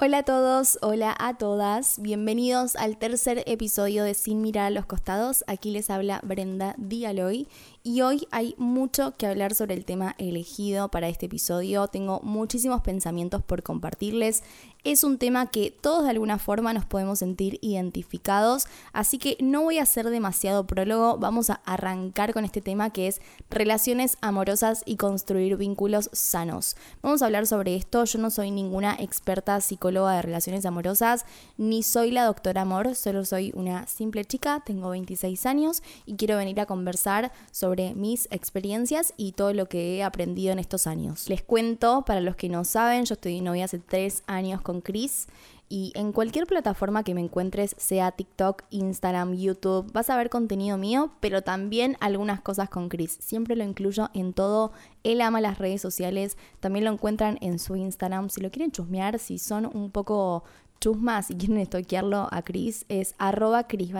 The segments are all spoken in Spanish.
Hola a todos, hola a todas, bienvenidos al tercer episodio de Sin mirar a los costados. Aquí les habla Brenda Dialoy y hoy hay mucho que hablar sobre el tema elegido para este episodio. Tengo muchísimos pensamientos por compartirles. Es un tema que todos de alguna forma nos podemos sentir identificados, así que no voy a hacer demasiado prólogo, vamos a arrancar con este tema que es relaciones amorosas y construir vínculos sanos. Vamos a hablar sobre esto, yo no soy ninguna experta psicóloga de relaciones amorosas, ni soy la doctora Amor, solo soy una simple chica, tengo 26 años y quiero venir a conversar sobre mis experiencias y todo lo que he aprendido en estos años. Les cuento, para los que no saben, yo estoy novia hace tres años con Chris y en cualquier plataforma que me encuentres, sea TikTok, Instagram, YouTube, vas a ver contenido mío, pero también algunas cosas con Chris. Siempre lo incluyo en todo. Él ama las redes sociales, también lo encuentran en su Instagram. Si lo quieren chusmear, si son un poco chusmas y quieren estoquearlo a Chris, es arroba Chris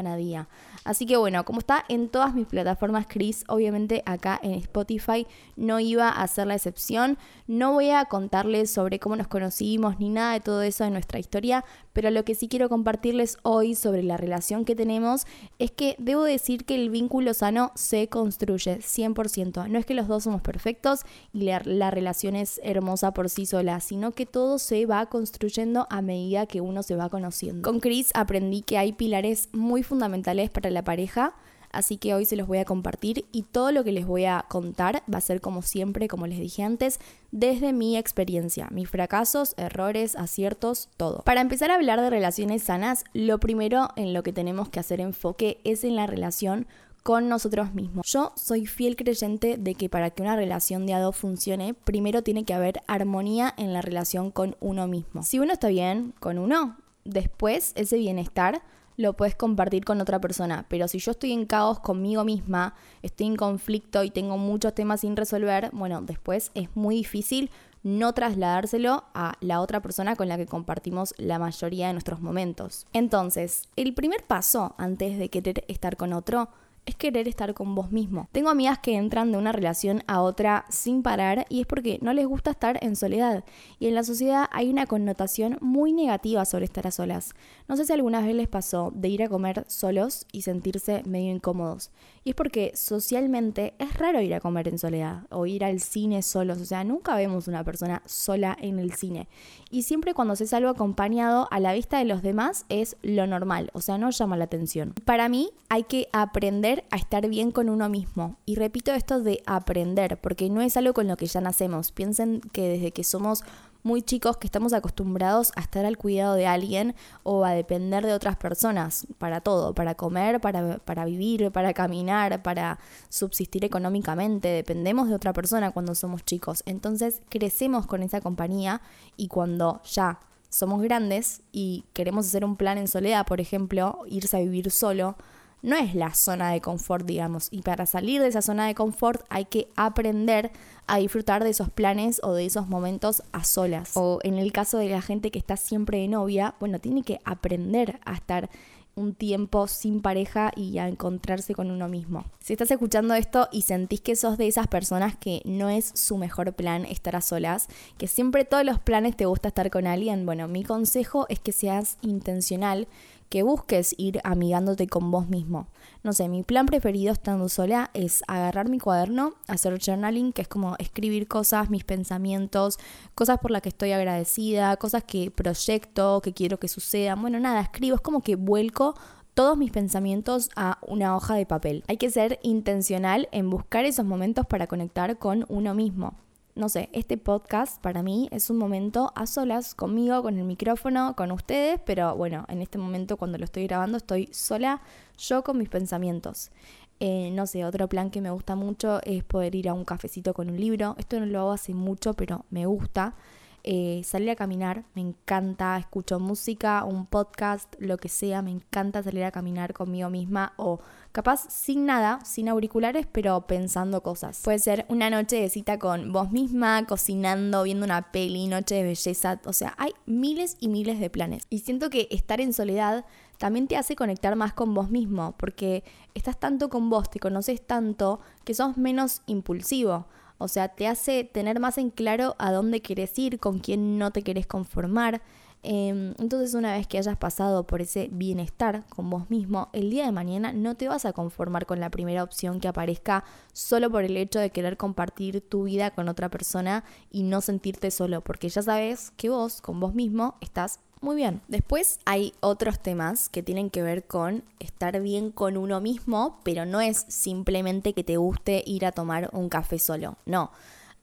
Así que bueno, como está en todas mis plataformas Chris, obviamente acá en Spotify no iba a ser la excepción. No voy a contarles sobre cómo nos conocimos ni nada de todo eso de nuestra historia, pero lo que sí quiero compartirles hoy sobre la relación que tenemos es que debo decir que el vínculo sano se construye 100%. No es que los dos somos perfectos y la, la relación es hermosa por sí sola, sino que todo se va construyendo a medida que se va conociendo. Con Chris aprendí que hay pilares muy fundamentales para la pareja, así que hoy se los voy a compartir y todo lo que les voy a contar va a ser como siempre, como les dije antes, desde mi experiencia, mis fracasos, errores, aciertos, todo. Para empezar a hablar de relaciones sanas, lo primero en lo que tenemos que hacer enfoque es en la relación con nosotros mismos. Yo soy fiel creyente de que para que una relación de a funcione, primero tiene que haber armonía en la relación con uno mismo. Si uno está bien con uno, después ese bienestar lo puedes compartir con otra persona. Pero si yo estoy en caos conmigo misma, estoy en conflicto y tengo muchos temas sin resolver, bueno, después es muy difícil no trasladárselo a la otra persona con la que compartimos la mayoría de nuestros momentos. Entonces, el primer paso antes de querer estar con otro es querer estar con vos mismo. Tengo amigas que entran de una relación a otra sin parar y es porque no les gusta estar en soledad. Y en la sociedad hay una connotación muy negativa sobre estar a solas. No sé si alguna vez les pasó de ir a comer solos y sentirse medio incómodos. Y es porque socialmente es raro ir a comer en soledad o ir al cine solos. O sea, nunca vemos una persona sola en el cine. Y siempre cuando se salva acompañado a la vista de los demás es lo normal. O sea, no llama la atención. Para mí hay que aprender a estar bien con uno mismo. Y repito esto de aprender, porque no es algo con lo que ya nacemos. Piensen que desde que somos muy chicos que estamos acostumbrados a estar al cuidado de alguien o a depender de otras personas para todo, para comer, para, para vivir, para caminar, para subsistir económicamente. Dependemos de otra persona cuando somos chicos. Entonces crecemos con esa compañía y cuando ya somos grandes y queremos hacer un plan en soledad, por ejemplo, irse a vivir solo, no es la zona de confort, digamos. Y para salir de esa zona de confort hay que aprender a disfrutar de esos planes o de esos momentos a solas. O en el caso de la gente que está siempre de novia, bueno, tiene que aprender a estar un tiempo sin pareja y a encontrarse con uno mismo. Si estás escuchando esto y sentís que sos de esas personas que no es su mejor plan estar a solas, que siempre todos los planes te gusta estar con alguien, bueno, mi consejo es que seas intencional que busques ir amigándote con vos mismo. No sé, mi plan preferido estando sola es agarrar mi cuaderno, hacer journaling, que es como escribir cosas, mis pensamientos, cosas por las que estoy agradecida, cosas que proyecto, que quiero que sucedan. Bueno, nada, escribo, es como que vuelco todos mis pensamientos a una hoja de papel. Hay que ser intencional en buscar esos momentos para conectar con uno mismo no sé, este podcast para mí es un momento a solas conmigo, con el micrófono, con ustedes, pero bueno, en este momento cuando lo estoy grabando estoy sola yo con mis pensamientos. Eh, no sé, otro plan que me gusta mucho es poder ir a un cafecito con un libro. Esto no lo hago hace mucho, pero me gusta. Eh, salir a caminar, me encanta, escucho música, un podcast, lo que sea, me encanta salir a caminar conmigo misma o capaz sin nada, sin auriculares, pero pensando cosas. Puede ser una noche de cita con vos misma, cocinando, viendo una peli, noche de belleza, o sea, hay miles y miles de planes. Y siento que estar en soledad también te hace conectar más con vos mismo, porque estás tanto con vos, te conoces tanto, que sos menos impulsivo. O sea, te hace tener más en claro a dónde quieres ir, con quién no te querés conformar. Em, entonces una vez que hayas pasado por ese bienestar con vos mismo, el día de mañana no te vas a conformar con la primera opción que aparezca solo por el hecho de querer compartir tu vida con otra persona y no sentirte solo, porque ya sabes que vos con vos mismo estás muy bien. Después hay otros temas que tienen que ver con estar bien con uno mismo, pero no es simplemente que te guste ir a tomar un café solo, no.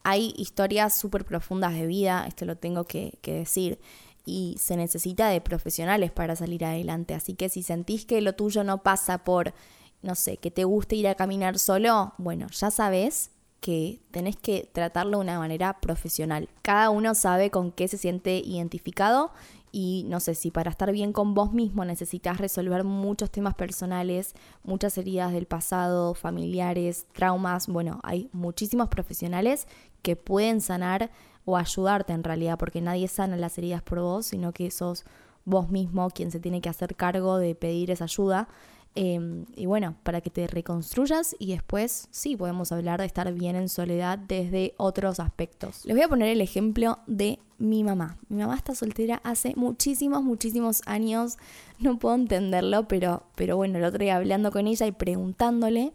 Hay historias súper profundas de vida, esto lo tengo que, que decir y se necesita de profesionales para salir adelante. Así que si sentís que lo tuyo no pasa por, no sé, que te guste ir a caminar solo, bueno, ya sabes que tenés que tratarlo de una manera profesional. Cada uno sabe con qué se siente identificado y no sé si para estar bien con vos mismo necesitas resolver muchos temas personales, muchas heridas del pasado, familiares, traumas, bueno, hay muchísimos profesionales que pueden sanar o ayudarte en realidad, porque nadie sana las heridas por vos, sino que sos vos mismo quien se tiene que hacer cargo de pedir esa ayuda. Em, y bueno, para que te reconstruyas y después sí podemos hablar de estar bien en soledad desde otros aspectos. Les voy a poner el ejemplo de mi mamá. Mi mamá está soltera hace muchísimos, muchísimos años. No puedo entenderlo, pero, pero bueno, el otro día hablando con ella y preguntándole,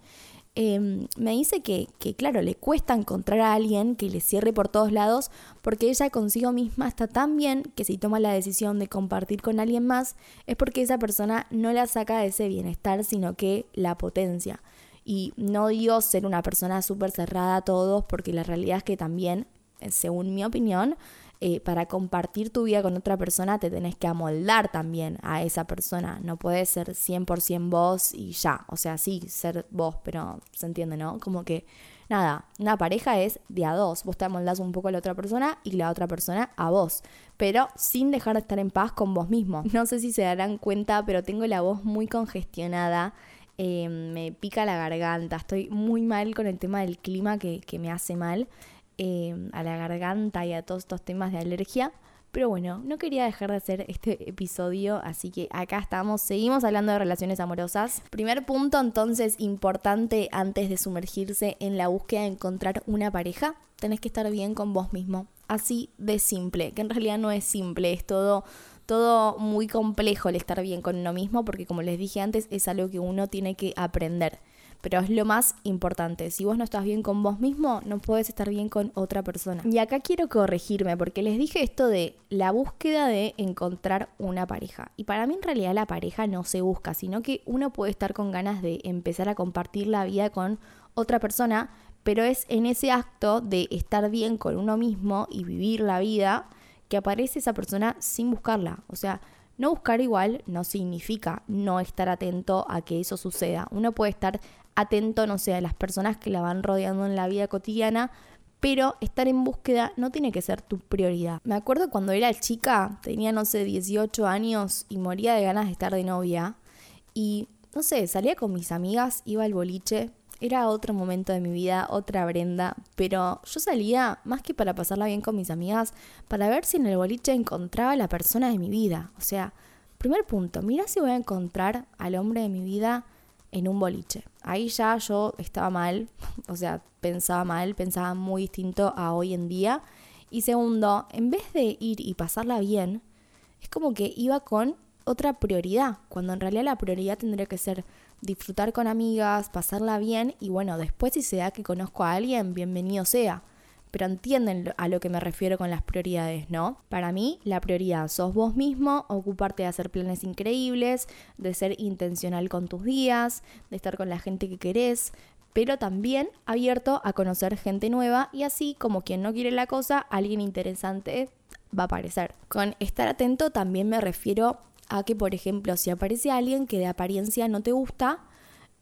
Em, me dice que, que, claro, le cuesta encontrar a alguien que le cierre por todos lados porque ella consigo misma está tan bien que si toma la decisión de compartir con alguien más es porque esa persona no la saca de ese bienestar, sino que la potencia. Y no digo ser una persona súper cerrada a todos porque la realidad es que también, según mi opinión, eh, para compartir tu vida con otra persona te tenés que amoldar también a esa persona. No puedes ser 100% vos y ya. O sea, sí, ser vos, pero se entiende, ¿no? Como que, nada, una pareja es de a dos. Vos te amoldás un poco a la otra persona y la otra persona a vos. Pero sin dejar de estar en paz con vos mismo. No sé si se darán cuenta, pero tengo la voz muy congestionada. Eh, me pica la garganta, estoy muy mal con el tema del clima que, que me hace mal. Em, a la garganta y a todos estos temas de alergia. Pero bueno, no quería dejar de hacer este episodio, así que acá estamos, seguimos hablando de relaciones amorosas. Primer punto entonces importante antes de sumergirse en la búsqueda de encontrar una pareja, tenés que estar bien con vos mismo. Así de simple, que en realidad no es simple, es todo todo muy complejo el estar bien con uno mismo, porque como les dije antes, es algo que uno tiene que aprender pero es lo más importante. Si vos no estás bien con vos mismo, no puedes estar bien con otra persona. Y acá quiero corregirme porque les dije esto de la búsqueda de encontrar una pareja. Y para mí en realidad la pareja no se busca, sino que uno puede estar con ganas de empezar a compartir la vida con otra persona, pero es en ese acto de estar bien con uno mismo y vivir la vida que aparece esa persona sin buscarla. O sea, no buscar igual no significa no estar atento a que eso suceda. Uno puede estar atento, no sé, a las personas que la van rodeando en la vida cotidiana, pero estar en búsqueda no tiene que ser tu prioridad. Me acuerdo cuando era chica, tenía, no sé, 18 años y moría de ganas de estar de novia. Y, no sé, salía con mis amigas, iba al boliche, era otro momento de mi vida, otra Brenda, pero yo salía más que para pasarla bien con mis amigas, para ver si en el boliche encontraba a la persona de mi vida. O sea, primer punto, mira si voy a encontrar al hombre de mi vida en un boliche. Ahí ya yo estaba mal, o sea, pensaba mal, pensaba muy distinto a hoy en día. Y segundo, en vez de ir y pasarla bien, es como que iba con otra prioridad, cuando en realidad la prioridad tendría que ser disfrutar con amigas, pasarla bien y bueno, después si se da que conozco a alguien, bienvenido sea pero entienden a lo que me refiero con las prioridades, ¿no? Para mí, la prioridad sos vos mismo, ocuparte de hacer planes increíbles, de ser intencional con tus días, de estar con la gente que querés, pero también abierto a conocer gente nueva y así como quien no quiere la cosa, alguien interesante va a aparecer. Con estar atento también me refiero a que, por ejemplo, si aparece alguien que de apariencia no te gusta,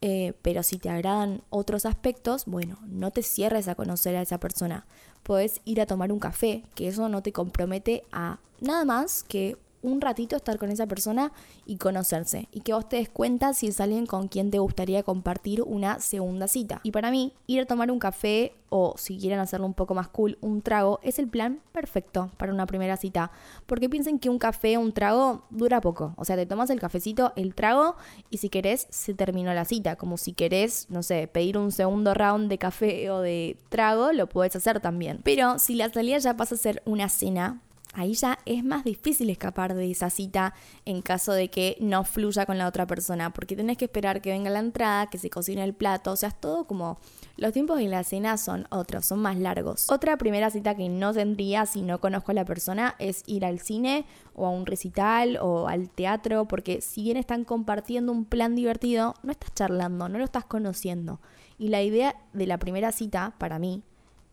eh, pero si te agradan otros aspectos, bueno, no te cierres a conocer a esa persona. Puedes ir a tomar un café, que eso no te compromete a nada más que un ratito estar con esa persona y conocerse. Y que vos te des cuenta si es alguien con quien te gustaría compartir una segunda cita. Y para mí, ir a tomar un café o si quieren hacerlo un poco más cool, un trago es el plan perfecto para una primera cita. Porque piensen que un café, un trago dura poco. O sea, te tomas el cafecito, el trago y si querés se terminó la cita. Como si querés, no sé, pedir un segundo round de café o de trago, lo puedes hacer también. Pero si la salida ya pasa a ser una cena, ahí ya es más difícil escapar de esa cita en caso de que no fluya con la otra persona, porque tenés que esperar que venga la entrada, que se cocine el plato, o sea, es todo como los tiempos de la cena son otros, son más largos. Otra primera cita que no tendría si no conozco a la persona es ir al cine o a un recital o al teatro, porque si bien están compartiendo un plan divertido, no estás charlando, no lo estás conociendo. Y la idea de la primera cita, para mí,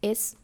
es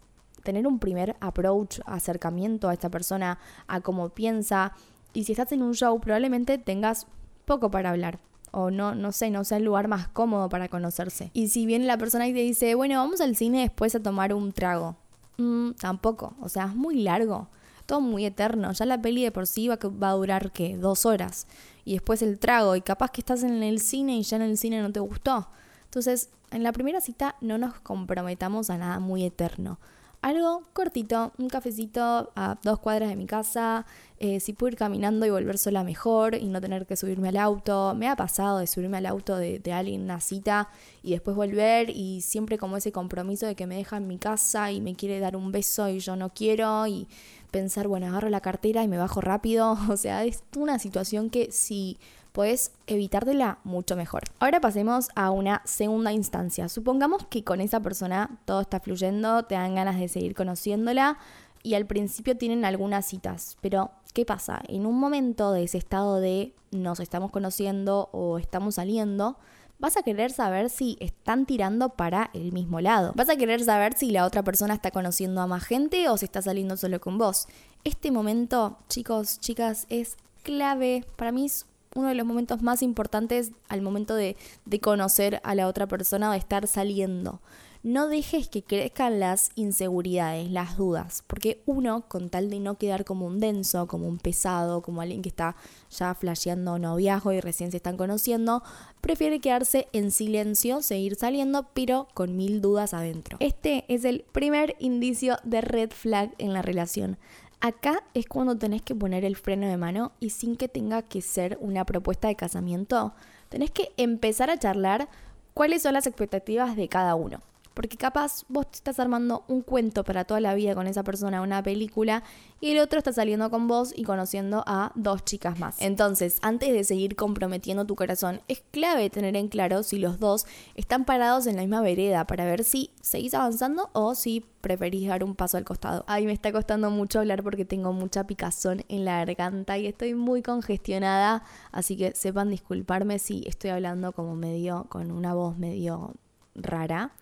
tener un primer approach, acercamiento a esta persona, a cómo piensa. Y si estás en un show, probablemente tengas poco para hablar. O no, no sé, no sea el lugar más cómodo para conocerse. Y si viene la persona y te dice, bueno, vamos al cine después a tomar un trago. Mm, tampoco. O sea, es muy largo. Todo muy eterno. Ya la peli de por sí va, va a durar, ¿qué? Dos horas. Y después el trago. Y capaz que estás en el cine y ya en el cine no te gustó. Entonces, en la primera cita no nos comprometamos a nada muy eterno algo cortito, un cafecito a dos cuadras de mi casa, eh, si puedo ir caminando y volver sola mejor y no tener que subirme al auto. Me ha pasado de subirme al auto de, de alguien una cita y después volver y siempre como ese compromiso de que me deja en mi casa y me quiere dar un beso y yo no quiero y pensar, bueno, agarro la cartera y me bajo rápido. O sea, es una situación que si puedes evitártela mucho mejor. Ahora pasemos a una segunda instancia. Supongamos que con esa persona todo está fluyendo, te dan ganas de seguir conociéndola y al principio tienen algunas citas, pero ¿qué pasa? En un momento de ese estado de nos estamos conociendo o estamos saliendo, vas a querer saber si están tirando para el mismo lado. Vas a querer saber si la otra persona está conociendo a más gente o si está saliendo solo con vos. Este momento, chicos, chicas, es clave. Para mí es uno de los momentos más importantes al momento de, de conocer a la otra persona o de estar saliendo. No dejes que crezcan las inseguridades, las dudas, porque uno, con tal de no quedar como un denso, como un pesado, como alguien que está ya flasheando noviazgo y recién se están conociendo, prefiere quedarse en silencio, seguir saliendo, pero con mil dudas adentro. Este es el primer indicio de red flag en la relación. Acá es cuando tenés que poner el freno de mano y sin que tenga que ser una propuesta de casamiento, tenés que empezar a charlar cuáles son las expectativas de cada uno. Porque capaz vos estás armando un cuento para toda la vida con esa persona, una película, y el otro está saliendo con vos y conociendo a dos chicas más. Entonces, antes de seguir comprometiendo tu corazón, es clave tener en claro si los dos están parados en la misma vereda para ver si seguís avanzando o si preferís dar un paso al costado. Ay, me está costando mucho hablar porque tengo mucha picazón en la garganta y estoy muy congestionada, así que sepan disculparme si estoy hablando como medio, con una voz medio rara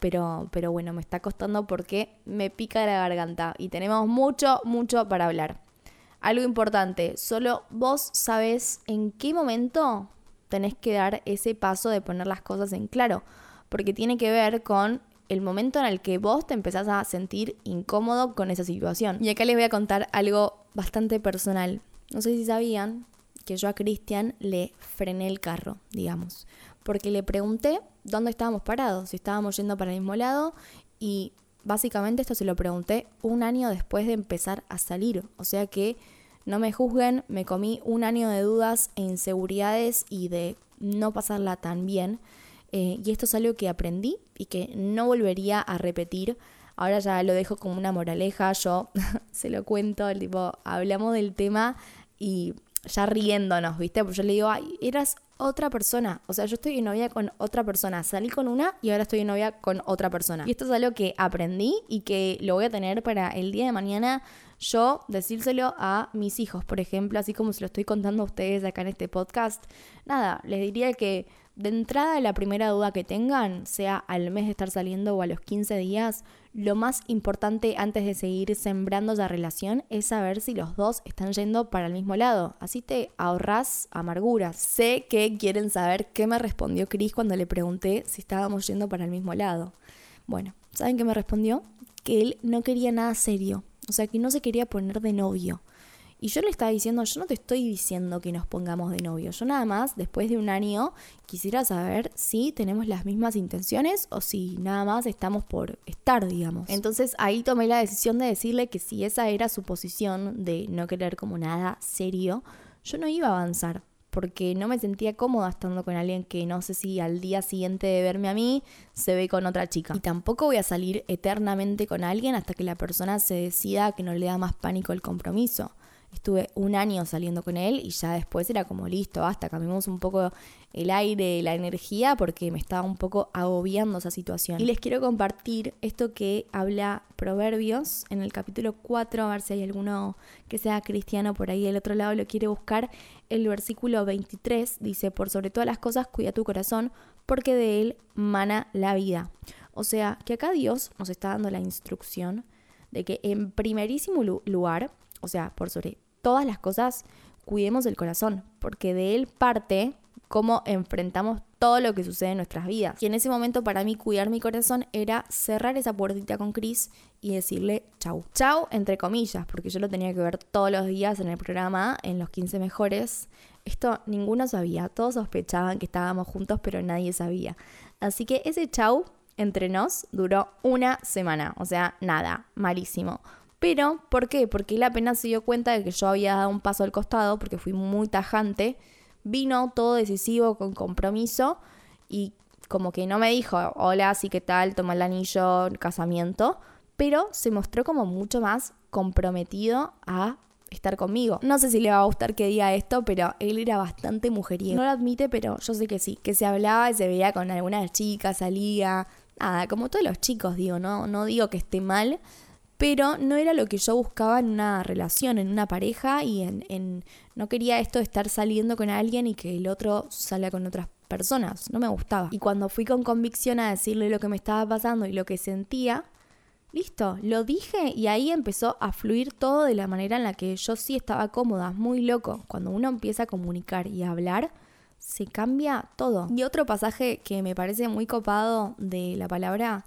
pero, pero bueno, me está costando porque me pica la garganta y tenemos mucho, mucho para hablar. Algo importante, solo vos sabés en qué momento tenés que dar ese paso de poner las cosas en claro, porque tiene que ver con el momento en el que vos te empezás a sentir incómodo con esa situación. Y acá les voy a contar algo bastante personal. No sé si sabían que yo a Cristian le frené el carro, digamos porque le pregunté dónde estábamos parados, si estábamos yendo para el mismo lado y básicamente esto se lo pregunté un año después de empezar a salir, o sea que no me juzguen, me comí un año de dudas e inseguridades y de no pasarla tan bien. Eh, y esto es algo que aprendí y que no volvería a repetir. Ahora ya lo dejo como una moraleja, yo se lo cuento, tipo, hablamos del tema y ya riéndonos, ¿viste? Porque yo le digo, ay, eras otra persona. O sea, yo estoy en novia con otra persona. Salí con una y ahora estoy en novia con otra persona. Y esto es algo que aprendí y que lo voy a tener para el día de mañana yo decírselo a mis hijos, por ejemplo, así como se lo estoy contando a ustedes acá en este podcast. Nada, les diría que de entrada la primera duda que tengan, sea al mes de estar saliendo o a los 15 días, lo más importante antes de seguir sembrando la relación es saber si los dos están yendo para el mismo lado. Así te ahorras amarguras. Sé que quieren saber qué me respondió Chris cuando le pregunté si estábamos yendo para el mismo lado. Bueno, ¿saben qué me respondió? Que él no quería nada serio. O sea, que no se quería poner de novio. Y yo le estaba diciendo, yo no te estoy diciendo que nos pongamos de novio. Yo nada más, después de un año, quisiera saber si tenemos las mismas intenciones o si nada más estamos por estar, digamos. Entonces ahí tomé la decisión de decirle que si esa era su posición de no querer como nada serio, yo no iba a avanzar. porque no me sentía cómoda estando con alguien que no sé si al día siguiente de verme a mí se ve con otra chica. Y tampoco voy a salir eternamente con alguien hasta que la persona se decida que no le da más pánico el compromiso. Estuve un año saliendo con él y ya después era como listo, basta, cambiamos un poco el aire, la energía, porque me estaba un poco agobiando esa situación. Y les quiero compartir esto que habla Proverbios en el capítulo 4, a ver si hay alguno que sea cristiano por ahí del otro lado lo quiere buscar. El versículo 23 dice, por sobre todas las cosas cuida tu corazón, porque de él mana la vida. O sea, que acá Dios nos está dando la instrucción de que en primerísimo lugar o sea, por sobre todas las cosas, cuidemos el corazón, porque de él parte cómo enfrentamos todo lo que sucede en nuestras vidas. Y en ese momento para mí cuidar mi corazón era cerrar esa puertita con Chris y decirle chau. Chau entre comillas, porque yo lo tenía que ver todos los días en el programa, en los 15 mejores. Esto ninguno sabía, todos sospechaban que estábamos juntos, pero nadie sabía. Así que ese chau entre nos duró una semana, o sea, nada, malísimo. Pero, ¿por qué? Porque él apenas se dio cuenta de que yo había dado un paso al costado, porque fui muy tajante, vino todo decisivo, con compromiso, y como que no me dijo, hola, sí, ¿qué tal? Toma el anillo, casamiento, pero se mostró como mucho más comprometido a estar conmigo. No sé si le va a gustar que diga esto, pero él era bastante mujeriego. No lo admite, pero yo sé que sí, que se hablaba y se veía con algunas chicas, salía, nada, como todos los chicos, digo, no, no digo que esté mal, pero no era lo que yo buscaba en una relación, en una pareja y en, no quería esto de estar saliendo con alguien y que el otro salga con otras personas, no me gustaba. Y cuando fui con convicción a decirle lo que me estaba pasando y lo que sentía, listo, lo dije y ahí empezó a fluir todo de la manera en la que yo sí estaba cómoda, muy loco. Cuando uno empieza a comunicar y a hablar, se cambia todo. Y otro pasaje que me parece muy copado de la palabra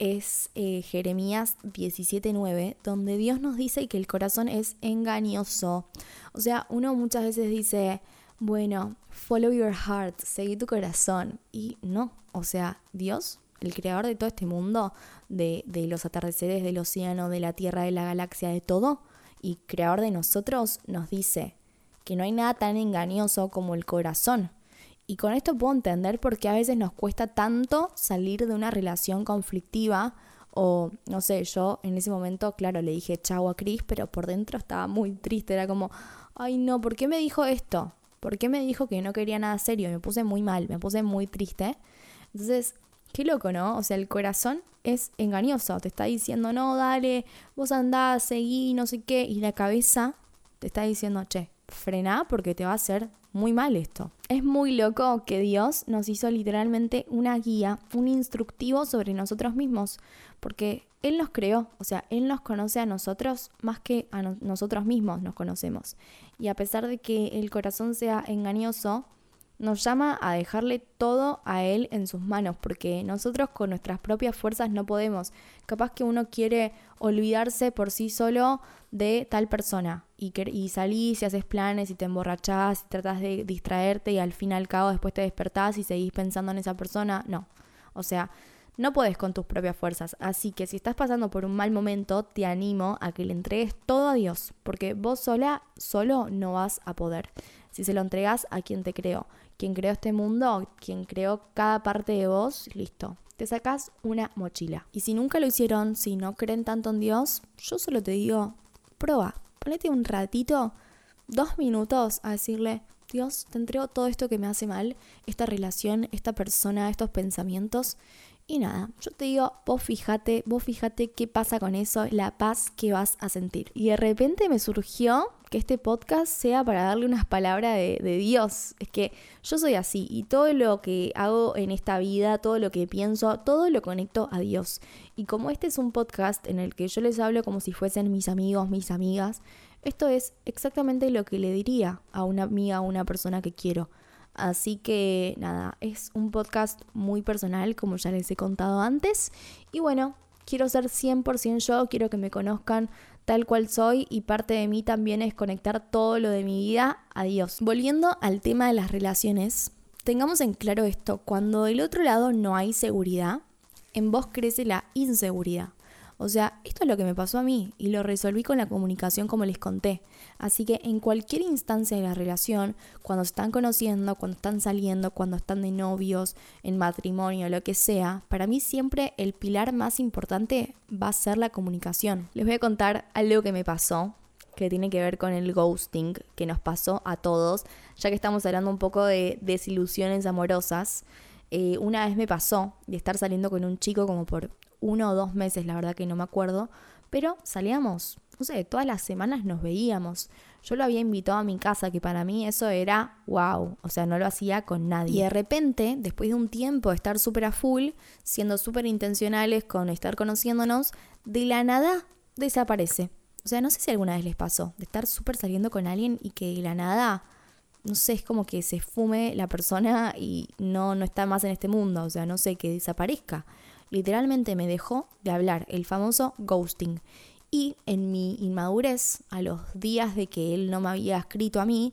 es eh, Jeremías 17:9, donde Dios nos dice que el corazón es engañoso. O sea, uno muchas veces dice, bueno, follow your heart, seguí tu corazón. Y no, o sea, Dios, el creador de todo este mundo, de, de los atardeceres del océano, de la tierra, de la galaxia, de todo, y creador de nosotros, nos dice que no hay nada tan engañoso como el corazón. Y con esto puedo entender por qué a veces nos cuesta tanto salir de una relación conflictiva o no sé, yo en ese momento, claro, le dije chau a Chris, pero por dentro estaba muy triste, era como, ay no, ¿por qué me dijo esto? ¿Por qué me dijo que no quería nada serio? Me puse muy mal, me puse muy triste. Entonces, qué loco, ¿no? O sea, el corazón es engañoso, te está diciendo, no, dale, vos andás, seguí, no sé qué, y la cabeza te está diciendo, che, frená porque te va a hacer muy mal esto. Es muy loco que Dios nos hizo literalmente una guía, un instructivo sobre nosotros mismos, porque Él nos creó, o sea, Él nos conoce a nosotros más que a nosotros mismos nos conocemos. Y a pesar de que el corazón sea engañoso, nos llama a dejarle todo a Él en sus manos, porque nosotros con nuestras propias fuerzas no podemos. Capaz que uno quiere olvidarse por sí solo de tal persona y, y salís y haces planes y te emborrachás y tratas de distraerte y al fin y al cabo después te despertás y seguís pensando en esa persona. No, o sea, no puedes con tus propias fuerzas. Así que si estás pasando por un mal momento, te animo a que le entregues todo a Dios, porque vos sola, solo no vas a poder. Si se lo entregas a quien te creó, quien creó este mundo, quien creó cada parte de vos, listo. Te sacas una mochila. Y si nunca lo hicieron, si no creen tanto en Dios, yo solo te digo, prueba, ponete un ratito, dos minutos a decirle, Dios, te entrego todo esto que me hace mal, esta relación, esta persona, estos pensamientos. Y nada, yo te digo, vos fíjate, vos fíjate qué pasa con eso, la paz que vas a sentir. Y de repente me surgió que este podcast sea para darle unas palabras de, Dios. Es que yo soy así y todo lo que hago en esta vida, todo lo que pienso, todo lo conecto a Dios. Y como este es un podcast en el que yo les hablo como si fuesen mis amigos, mis amigas, esto es exactamente lo que le diría a una amiga, a una persona que quiero. Así que nada, es un podcast muy personal, como ya les he contado antes. Y bueno, quiero ser 100% yo, quiero que me conozcan tal cual soy y parte de mí también es conectar todo lo de mi vida a Dios. Volviendo al tema de las relaciones, tengamos en claro esto, cuando del otro lado no hay seguridad, en vos crece la inseguridad. O sea, esto es lo que me pasó a mí y lo resolví con la comunicación como les conté. Así que en cualquier instancia de la relación, cuando se están conociendo, cuando están saliendo, cuando están de novios, en matrimonio, lo que sea, para mí siempre el pilar más importante va a ser la comunicación. Les voy a contar algo que me pasó que tiene que ver con el ghosting que nos pasó a todos, ya que estamos hablando un poco de desilusiones amorosas. Eh, una vez me pasó de estar saliendo con un chico como por uno o dos meses, la verdad que no me acuerdo, pero salíamos, no sé, todas las semanas nos veíamos. Yo lo había invitado a mi casa, que para mí eso era wow, o sea, no lo hacía con nadie. Y de repente, después de un tiempo de estar súper a full, siendo súper intencionales con estar conociéndonos, de la nada desaparece. O sea, no sé si alguna vez les pasó, de estar súper saliendo con alguien y que de la nada, no sé, es como que se fume la persona y no, no está más en este mundo, o sea, no sé, que desaparezca literalmente me dejó de hablar, el famoso ghosting. Y en mi inmadurez, a los días de que él no me había escrito a mí,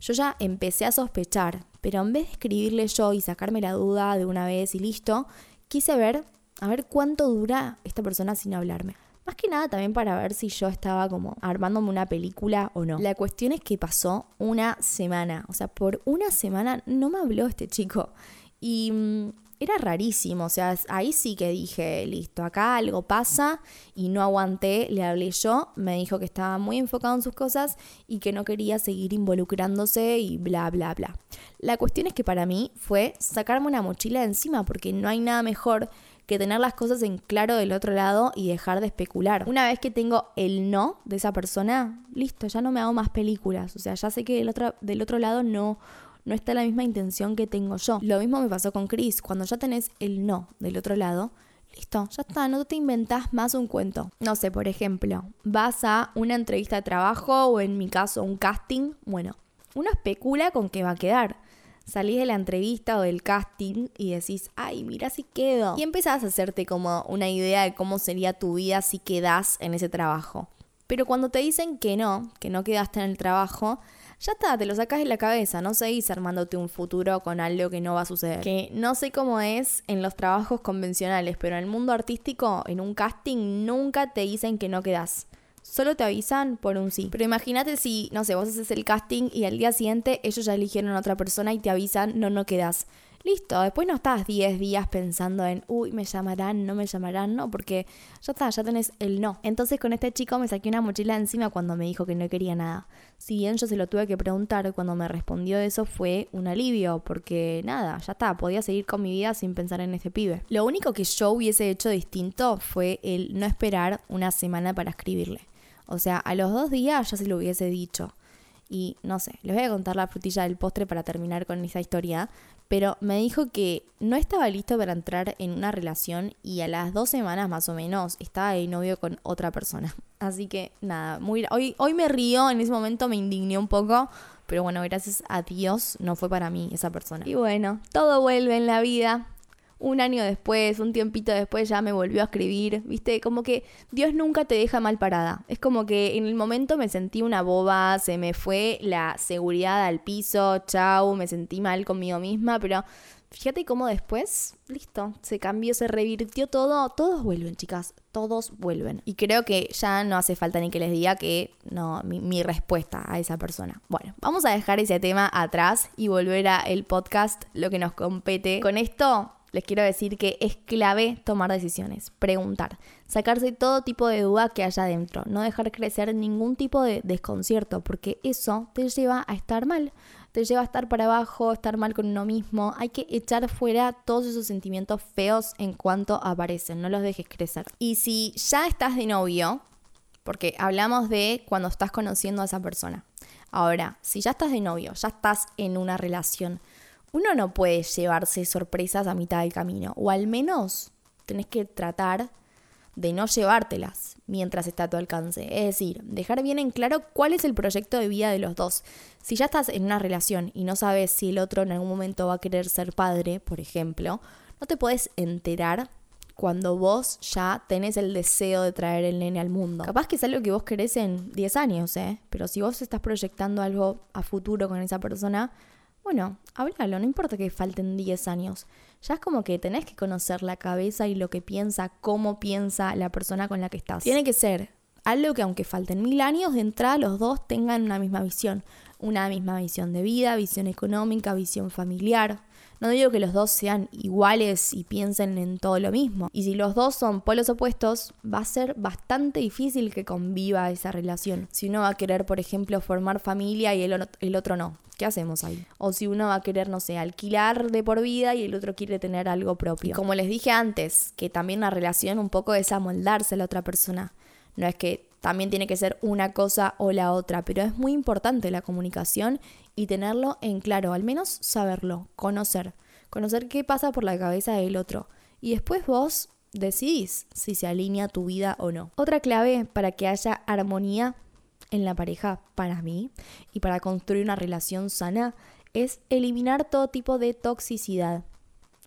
yo ya empecé a sospechar, pero en vez de escribirle yo y sacarme la duda de una vez y listo, quise ver, a ver cuánto dura esta persona sin hablarme. Más que nada también para ver si yo estaba como armándome una película o no. La cuestión es que pasó una semana, o sea, por una semana no me habló este chico. Y mm, era rarísimo, o sea, ahí sí que dije, listo, acá algo pasa y no aguanté, le hablé yo, me dijo que estaba muy enfocado en sus cosas y que no quería seguir involucrándose y bla, bla, bla. La cuestión es que para mí fue sacarme una mochila de encima porque no hay nada mejor que tener las cosas en claro del otro lado y dejar de especular. Una vez que tengo el no de esa persona, listo, ya no me hago más películas, o sea, ya sé que del otro, del otro lado no no está la misma intención que tengo yo. Lo mismo me pasó con Chris, cuando ya tenés el no del otro lado, listo, ya está, no te inventás más un cuento. No sé, por ejemplo, vas a una entrevista de trabajo o en mi caso un casting, bueno, uno especula con qué va a quedar. Salís de la entrevista o del casting y decís, ay, mira si quedo. Y empezás a hacerte como una idea de cómo sería tu vida si quedás en ese trabajo. Pero cuando te dicen que no, que no quedaste en el trabajo, ya está, te lo sacas de la cabeza, no seguís armándote un futuro con algo que no va a suceder. Que no sé cómo es en los trabajos convencionales, pero en el mundo artístico, en un casting, nunca te dicen que no quedas. Solo te avisan por un sí. Pero imagínate si, no sé, vos haces el casting y al día siguiente ellos ya eligieron a otra persona y te avisan, no, no quedas. Listo, después no estás 10 días pensando en, uy, me llamarán, no me llamarán, no, porque ya está, ya tenés el no. Entonces con este chico me saqué una mochila encima cuando me dijo que no quería nada. Si bien yo se lo tuve que preguntar, cuando me respondió eso fue un alivio, porque nada, ya está, podía seguir con mi vida sin pensar en ese pibe. Lo único que yo hubiese hecho distinto fue el no esperar una semana para escribirle. O sea, a los dos días ya se lo hubiese dicho. Y no sé, les voy a contar la frutilla del postre para terminar con esa historia, pero me dijo que no estaba listo para entrar en una relación y a las dos semanas más o menos estaba de novio con otra persona. Así que nada, muy, hoy, hoy me río, en ese momento me indigné un poco, pero bueno, gracias a Dios no fue para mí esa persona. Y bueno, todo vuelve en la vida, un año después, un tiempito después ya me volvió a escribir, ¿viste? Como que Dios nunca te deja mal parada. Es como que en el momento me sentí una boba, se me fue la seguridad al piso, chau, me sentí mal conmigo misma, pero fíjate cómo después, listo, se cambió, se revirtió todo, todos vuelven, chicas, todos vuelven. Y creo que ya no hace falta ni que les diga que no, mi, mi respuesta a esa persona. Bueno, vamos a dejar ese tema atrás y volver a el podcast, lo que nos compete. Con esto les quiero decir que es clave tomar decisiones, preguntar, sacarse todo tipo de duda que haya dentro, no dejar crecer ningún tipo de desconcierto, porque eso te lleva a estar mal, te lleva a estar para abajo, estar mal con uno mismo. Hay que echar fuera todos esos sentimientos feos en cuanto aparecen, no los dejes crecer. Y si ya estás de novio, porque hablamos de cuando estás conociendo a esa persona. Ahora, si ya estás de novio, ya estás en una relación, uno no puede llevarse sorpresas a mitad del camino, o al menos tenés que tratar de no llevártelas mientras está a tu alcance. Es decir, dejar bien en claro cuál es el proyecto de vida de los dos. Si ya estás en una relación y no sabes si el otro en algún momento va a querer ser padre, por ejemplo, no te puedes enterar cuando vos ya tenés el deseo de traer el nene al mundo. Capaz que es algo que vos querés en 10 años, ¿eh? Pero si vos estás proyectando algo a futuro con esa persona, bueno, háblalo, no importa que falten 10 años. Ya es como que tenés que conocer la cabeza y lo que piensa, cómo piensa la persona con la que estás. Tiene que ser algo que aunque falten mil años, de entrada los dos tengan una misma visión. Una misma visión de vida, visión económica, visión familiar. No digo que los dos sean iguales y piensen en todo lo mismo. Y si los dos son polos opuestos, va a ser bastante difícil que conviva esa relación. Si uno va a querer, por ejemplo, formar familia y el, otro no. ¿Qué hacemos ahí? O si uno va a querer, no sé, alquilar de por vida y el otro quiere tener algo propio. como les dije antes, que también la relación un poco es amoldarse a la otra persona. No es que también tiene que ser una cosa o la otra, pero es muy importante la comunicación y tenerlo en claro, al menos saberlo, conocer, conocer qué pasa por la cabeza del otro. Y después vos decidís si se alinea tu vida o no. Otra clave para que haya armonía en la pareja para mí y para construir una relación sana es eliminar todo tipo de toxicidad.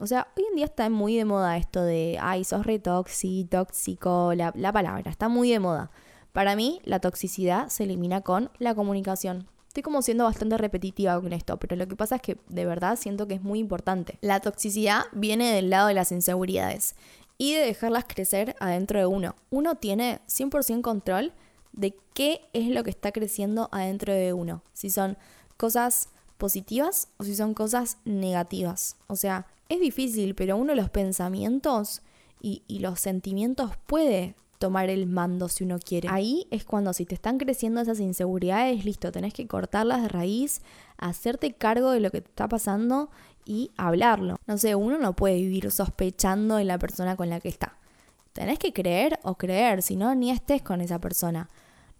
O sea, hoy en día está muy de moda esto de, ay, sos re tóxico, la, la palabra, está muy de moda. Para mí, la toxicidad se elimina con la comunicación. Estoy como siendo bastante repetitiva con esto, pero lo que pasa es que de verdad siento que es muy importante. La toxicidad viene del lado de las inseguridades y de dejarlas crecer adentro de uno. Uno tiene 100% control de qué es lo que está creciendo adentro de uno. Si son cosas positivas o si son cosas negativas. O sea, es difícil, pero uno los pensamientos y, los sentimientos puede tomar el mando si uno quiere. Ahí es cuando si te están creciendo esas inseguridades, listo, tenés que cortarlas de raíz, hacerte cargo de lo que te está pasando y hablarlo. No sé, uno no puede vivir sospechando de la persona con la que está. Tenés que creer o creer, si no, ni estés con esa persona.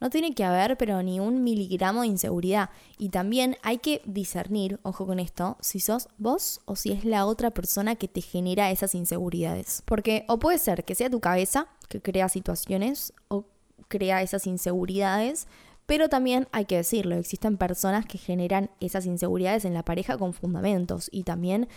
No tiene que haber, pero ni un miligramo de inseguridad. Y también hay que discernir, ojo con esto, si sos vos o si es la otra persona que te genera esas inseguridades. Porque o puede ser que sea tu cabeza que crea situaciones o crea esas inseguridades, pero también hay que decirlo, existen personas que generan esas inseguridades en la pareja con fundamentos y también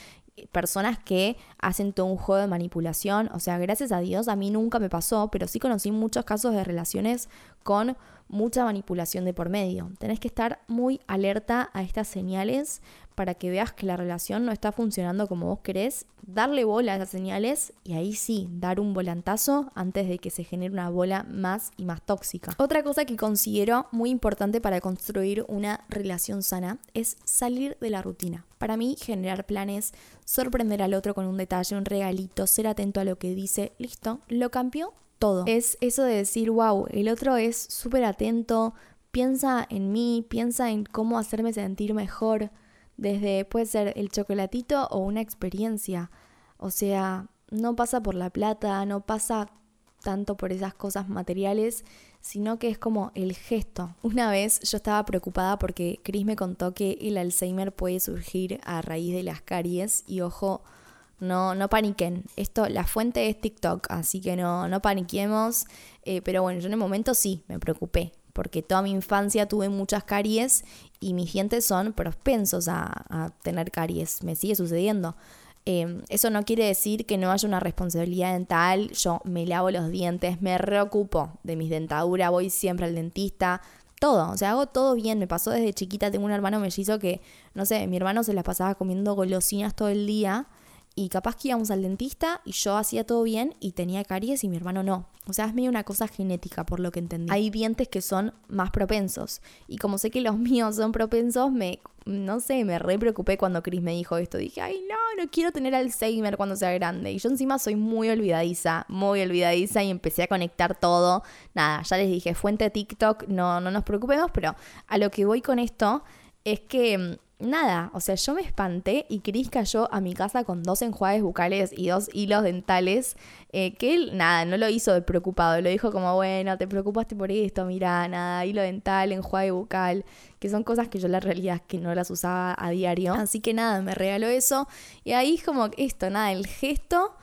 personas que hacen todo un juego de manipulación. O sea, gracias a Dios a mí nunca me pasó, pero sí conocí muchos casos de relaciones con mucha manipulación de por medio. Tenés que estar muy alerta a estas señales para que veas que la relación no está funcionando como vos querés, darle bola a esas señales y ahí sí, dar un volantazo antes de que se genere una bola más y más tóxica. Otra cosa que considero muy importante para construir una relación sana es salir de la rutina. Para mí, generar planes, sorprender al otro con un detalle, un regalito, ser atento a lo que dice, listo, lo cambió todo. Es eso de decir, wow, el otro es súper atento, piensa en mí, piensa en cómo hacerme sentir mejor desde puede ser el chocolatito o una experiencia. O sea, no pasa por la plata, no pasa tanto por esas cosas materiales, sino que es como el gesto. Una vez yo estaba preocupada porque Chris me contó que el Alzheimer puede surgir a raíz de las caries y ojo, no, no paniquen. Esto, la fuente es TikTok, así que no, no paniquemos. Eh, pero bueno, yo en el momento sí, me preocupé porque toda mi infancia tuve muchas caries y mis dientes son propensos a, tener caries. Me sigue sucediendo. Em, eso no quiere decir que no haya una responsabilidad dental. Yo me lavo los dientes, me reocupo de mis dentaduras, voy siempre al dentista, todo. O sea, hago todo bien. Me pasó desde chiquita, tengo un hermano mellizo que, no sé, mi hermano se las pasaba comiendo golosinas todo el día y capaz que íbamos al dentista y yo hacía todo bien y tenía caries y mi hermano no. O sea, es medio una cosa genética por lo que entendí. Hay dientes que son más propensos y como sé que los míos son propensos, me, no sé, me re preocupé cuando Chris me dijo esto. Dije, ay no, no quiero tener Alzheimer cuando sea grande. Y yo encima soy muy olvidadiza, muy olvidadiza y empecé a conectar todo. Nada, ya les dije, fuente TikTok, no, no nos preocupemos, pero a lo que voy con esto es que mm, nada, o sea, yo me espanté y Chris cayó a mi casa con dos enjuagues bucales y dos hilos dentales, eh, que él, nada, no lo hizo preocupado, lo dijo como, bueno, te preocupaste por esto, mira, nada, hilo dental, enjuague bucal, que son cosas que yo la realidad es que no las usaba a diario. Así que nada, me regaló eso y ahí como esto, nada, el gesto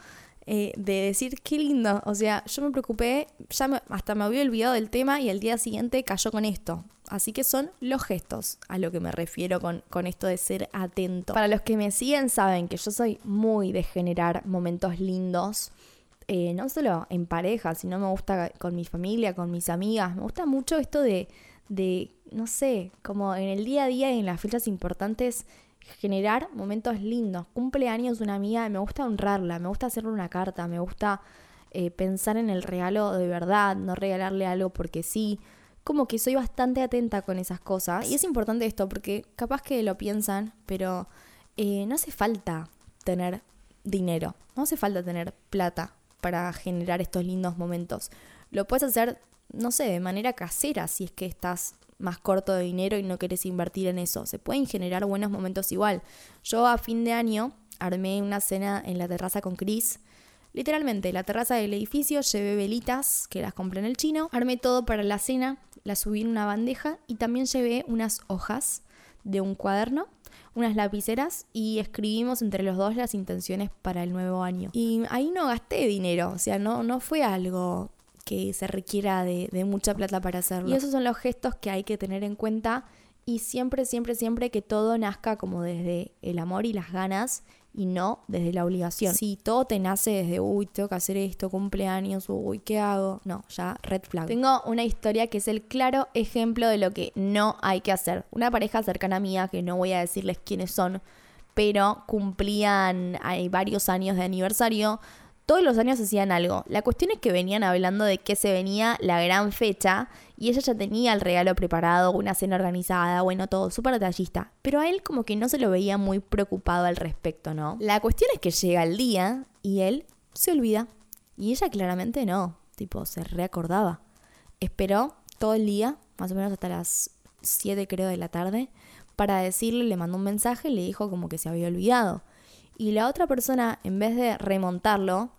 eh, de decir qué lindo. O sea, yo me preocupé, ya hasta me había olvidado del tema y al día siguiente cayó con esto. Así que son los gestos a lo que me refiero con, con esto de ser atento. Para los que me siguen saben que yo soy muy de generar momentos lindos. Eh, no solo en pareja, sino me gusta con mi familia, con mis amigas. Me gusta mucho esto de, de, no sé, como en el día a día y en las fechas importantes, generar momentos lindos. Cumpleaños de una amiga, me gusta honrarla, me gusta hacerle una carta, me gusta eh, pensar en el regalo de verdad, no regalarle algo porque sí. Como que soy bastante atenta con esas cosas. Y es importante esto porque capaz que lo piensan, pero eh, no hace falta tener dinero, no hace falta tener plata para generar estos lindos momentos. Lo puedes hacer, no sé, de manera casera si es que estás más corto de dinero y no querés invertir en eso. Se pueden generar buenos momentos igual. Yo a fin de año armé una cena en la terraza con Chris. Literalmente, la terraza del edificio, llevé velitas que las compré en el chino, armé todo para la cena, la subí en una bandeja y también llevé unas hojas de un cuaderno, unas lapiceras y escribimos entre los dos las intenciones para el nuevo año. Y ahí no gasté dinero, o sea, no, no fue algo que se requiera de, mucha plata para hacerlo. Y esos son los gestos que hay que tener en cuenta y siempre, siempre, siempre que todo nazca como desde el amor y las ganas y no desde la obligación. Si todo te nace desde, uy, tengo que hacer esto, cumpleaños, uy, ¿qué hago? No, ya red flag. Tengo una historia que es el claro ejemplo de lo que no hay que hacer. Una pareja cercana mía, que no voy a decirles quiénes son, pero cumplían hay varios años de aniversario todos los años hacían algo. La cuestión es que venían hablando de que se venía la gran fecha y ella ya tenía el regalo preparado, una cena organizada, bueno, todo súper detallista. Pero a él como que no se lo veía muy preocupado al respecto, ¿no? La cuestión es que llega el día y él se olvida. Y ella claramente no, tipo, se reacordaba. Esperó todo el día, más o menos hasta las 7 creo de la tarde, para decirle, le mandó un mensaje le dijo como que se había olvidado. Y la otra persona, en vez de remontarlo,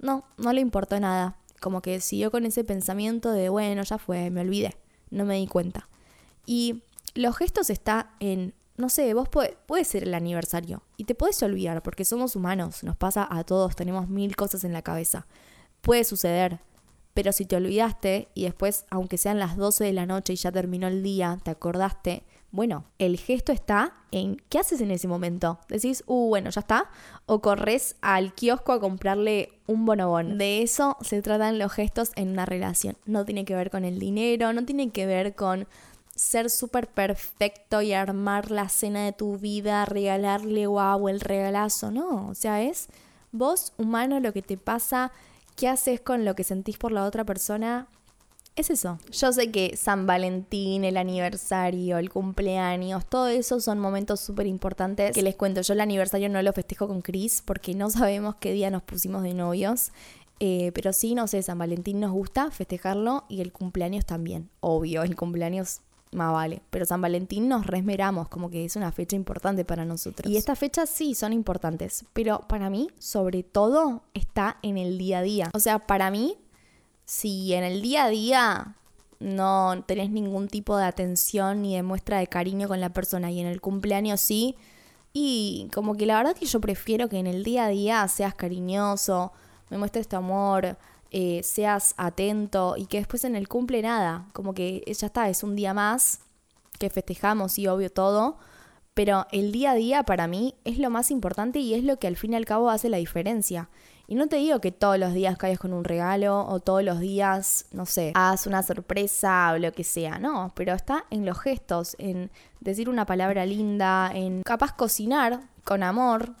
no, no le importó nada. Como que siguió con ese pensamiento de, bueno, ya fue, me olvidé, no me di cuenta. Y los gestos está en, no sé, vos puede, puede ser el aniversario y te puedes olvidar porque somos humanos, nos pasa a todos, tenemos mil cosas en la cabeza. Puede suceder, pero si te olvidaste y después, aunque sean las 12 de la noche y ya terminó el día, te acordaste, bueno, el gesto está en qué haces en ese momento. Decís, uh, bueno, ya está. O corres al kiosco a comprarle un bonobón. De eso se tratan los gestos en una relación. No tiene que ver con el dinero, no tiene que ver con ser súper perfecto y armar la cena de tu vida, regalarle guau el regalazo. No, o sea, es vos, humano, lo que te pasa, qué haces con lo que sentís por la otra persona es eso. Yo sé que San Valentín, el aniversario, el cumpleaños, todo eso son momentos súper importantes que les cuento. Yo el aniversario no lo festejo con Chris porque no sabemos qué día nos pusimos de novios. Eh, pero sí, no sé, San Valentín nos gusta festejarlo y el cumpleaños también. Obvio, el cumpleaños más vale. Pero San Valentín nos resmeramos, como que es una fecha importante para nosotros. Y estas fechas sí son importantes, pero para mí, sobre todo, está en el día a día. O sea, para mí, si en el día a día no tenés ningún tipo de atención ni de muestra de cariño con la persona y en el cumpleaños sí, y como que la verdad que yo prefiero que en el día a día seas cariñoso, me muestres tu amor, eh, seas atento y que después en el cumple nada, como que ya está, es un día más que festejamos y obvio todo, pero el día a día para mí es lo más importante y es lo que al fin y al cabo hace la diferencia. Y no te digo que todos los días caigas con un regalo o todos los días, no sé, hagas una sorpresa o lo que sea, no, pero está en los gestos, en decir una palabra linda, en capaz cocinar con amor,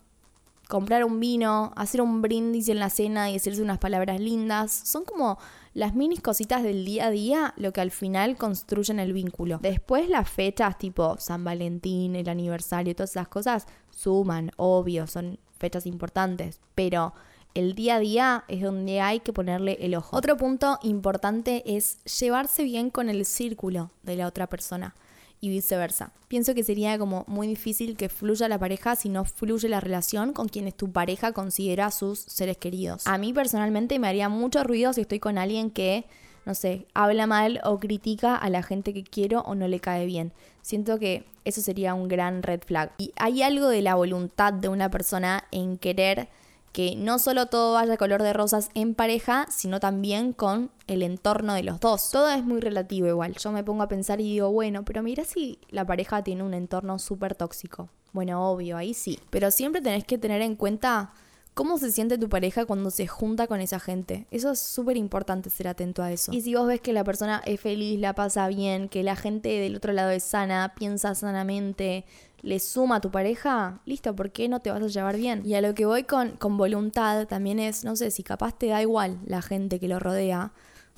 comprar un vino, hacer un brindis en la cena y decirse unas palabras lindas. Son como las minis cositas del día a día lo que al final construyen el vínculo. Después las fechas tipo San Valentín, el aniversario, todas esas cosas suman, obvio, son fechas importantes, pero el día a día es donde hay que ponerle el ojo. Otro punto importante es llevarse bien con el círculo de la otra persona y viceversa. Pienso que sería como muy difícil que fluya la pareja si no fluye la relación con quienes tu pareja considera sus seres queridos. A mí personalmente me haría mucho ruido si estoy con alguien que, no sé, habla mal o critica a la gente que quiero o no le cae bien. Siento que eso sería un gran red flag. Y hay algo de la voluntad de una persona en querer que no solo todo vaya color de rosas en pareja, sino también con el entorno de los dos. Todo es muy relativo igual. Yo me pongo a pensar y digo, bueno, pero mira si la pareja tiene un entorno súper tóxico. Bueno, obvio, ahí sí. Pero siempre tenés que tener en cuenta cómo se siente tu pareja cuando se junta con esa gente. Eso es súper importante ser atento a eso. Y si vos ves que la persona es feliz, la pasa bien, que la gente del otro lado es sana, piensa sanamente, le suma a tu pareja, listo, ¿por qué no te vas a llevar bien? Y a lo que voy con, con voluntad también es, no sé, si capaz te da igual la gente que lo rodea.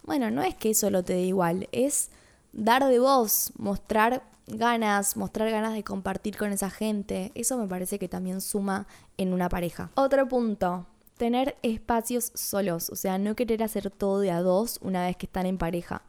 Bueno, no es que eso lo te dé igual, es dar de voz, mostrar ganas, mostrar ganas de compartir con esa gente. Eso me parece que también suma en una pareja. Otro punto, tener espacios solos, o sea, no querer hacer todo de a dos una vez que están en pareja.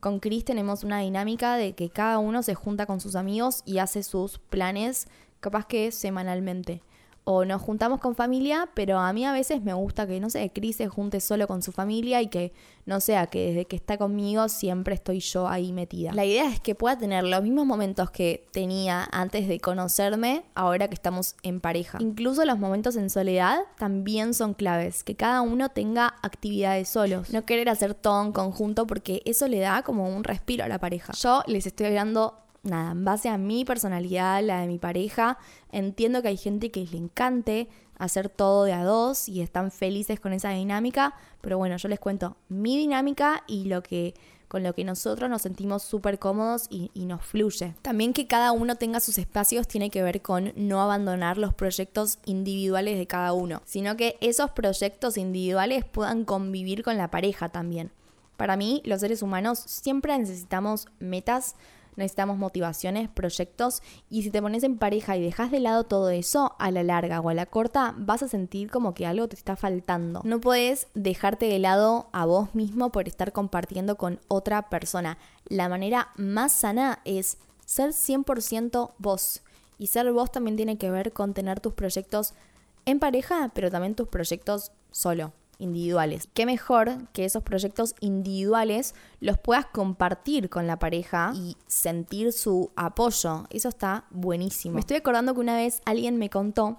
Con Chris tenemos una dinámica de que cada uno se junta con sus amigos y hace sus planes, capaz que semanalmente o nos juntamos con familia, pero a mí a veces me gusta que, no sé, Cris se junte solo con su familia y que no sea que desde que está conmigo siempre estoy yo ahí metida. La idea es que pueda tener los mismos momentos que tenía antes de conocerme, ahora que estamos en pareja. Incluso los momentos en soledad también son claves, que cada uno tenga actividades solos, no querer hacer todo en conjunto porque eso le da como un respiro a la pareja. Yo les estoy hablando nada, en base a mi personalidad, la de mi pareja, entiendo que hay gente que le encante hacer todo de a dos y están felices con esa dinámica, pero bueno, yo les cuento mi dinámica y lo que con lo que nosotros nos sentimos súper cómodos y, y, nos fluye. También que cada uno tenga sus espacios tiene que ver con no abandonar los proyectos individuales de cada uno, sino que esos proyectos individuales puedan convivir con la pareja también. Para mí, los seres humanos siempre necesitamos metas necesitamos motivaciones, proyectos y si te pones en pareja y dejas de lado todo eso, a la larga o a la corta vas a sentir como que algo te está faltando. No puedes dejarte de lado a vos mismo por estar compartiendo con otra persona. La manera más sana es ser 100% vos. Y ser vos también tiene que ver con tener tus proyectos en pareja, pero también tus proyectos solo individuales. Qué mejor que esos proyectos individuales los puedas compartir con la pareja y sentir su apoyo. Eso está buenísimo. Me estoy acordando que una vez alguien me contó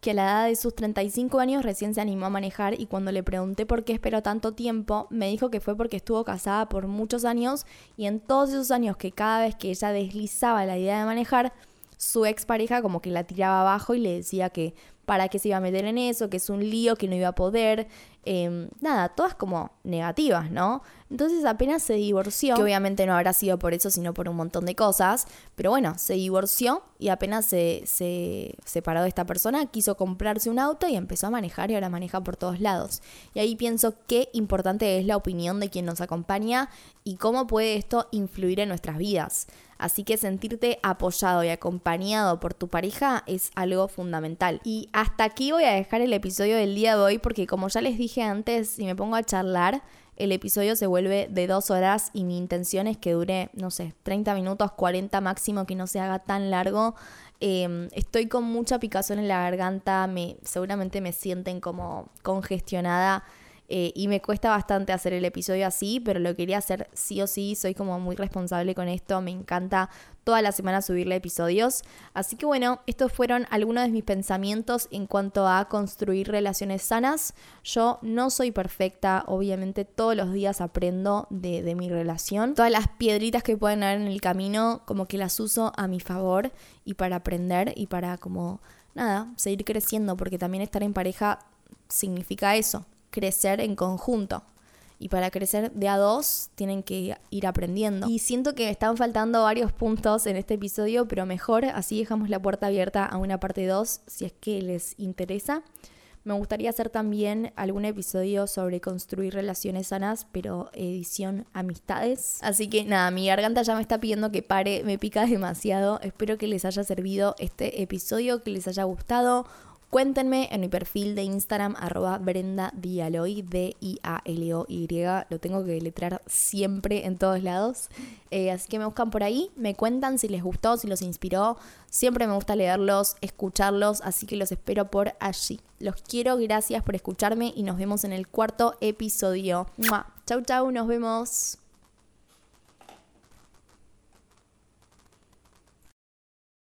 que a la edad de sus 35 años recién se animó a manejar y cuando le pregunté por qué esperó tanto tiempo, me dijo que fue porque estuvo casada por muchos años y en todos esos años que cada vez que ella deslizaba la idea de manejar, su expareja como que la tiraba abajo y le decía que para qué se iba a meter en eso, que es un lío, que no iba a poder. Em, nada, todas como negativas, ¿no? Entonces apenas se divorció, que obviamente no habrá sido por eso, sino por un montón de cosas, pero bueno, se divorció y apenas se, se separó de esta persona, quiso comprarse un auto y empezó a manejar y ahora maneja por todos lados. Y ahí pienso qué importante es la opinión de quien nos acompaña y cómo puede esto influir en nuestras vidas. Así que sentirte apoyado y acompañado por tu pareja es algo fundamental. Y hasta aquí voy a dejar el episodio del día de hoy porque como ya les dije antes, si me pongo a charlar, el episodio se vuelve de dos horas y mi intención es que dure, no sé, 30 minutos, 40 máximo, que no se haga tan largo. Em, estoy con mucha picazón en la garganta, me, seguramente me sienten como congestionada eh, y me cuesta bastante hacer el episodio así, pero lo quería hacer sí o sí, soy como muy responsable con esto, me encanta toda la semana subirle episodios. Así que bueno, estos fueron algunos de mis pensamientos en cuanto a construir relaciones sanas. Yo no soy perfecta, obviamente todos los días aprendo de, de mi relación. Todas las piedritas que pueden haber en el camino, como que las uso a mi favor y para aprender y para como, nada, seguir creciendo, porque también estar en pareja significa eso, crecer en conjunto. Y para crecer de a dos tienen que ir aprendiendo. Y siento que me están faltando varios puntos en este episodio, pero mejor así dejamos la puerta abierta a una parte 2 si es que les interesa. Me gustaría hacer también algún episodio sobre construir relaciones sanas, pero edición amistades. Así que nada, mi garganta ya me está pidiendo que pare, me pica demasiado. Espero que les haya servido este episodio, que les haya gustado. Cuéntenme en mi perfil de Instagram, arroba Brenda Dialoy, D-I-A-L-O-Y. Lo tengo que letrar siempre en todos lados. Eh, así que me buscan por ahí, me cuentan si les gustó, si los inspiró. Siempre me gusta leerlos, escucharlos, así que los espero por allí. Los quiero, gracias por escucharme y nos vemos en el cuarto episodio. Chau, chau, nos vemos.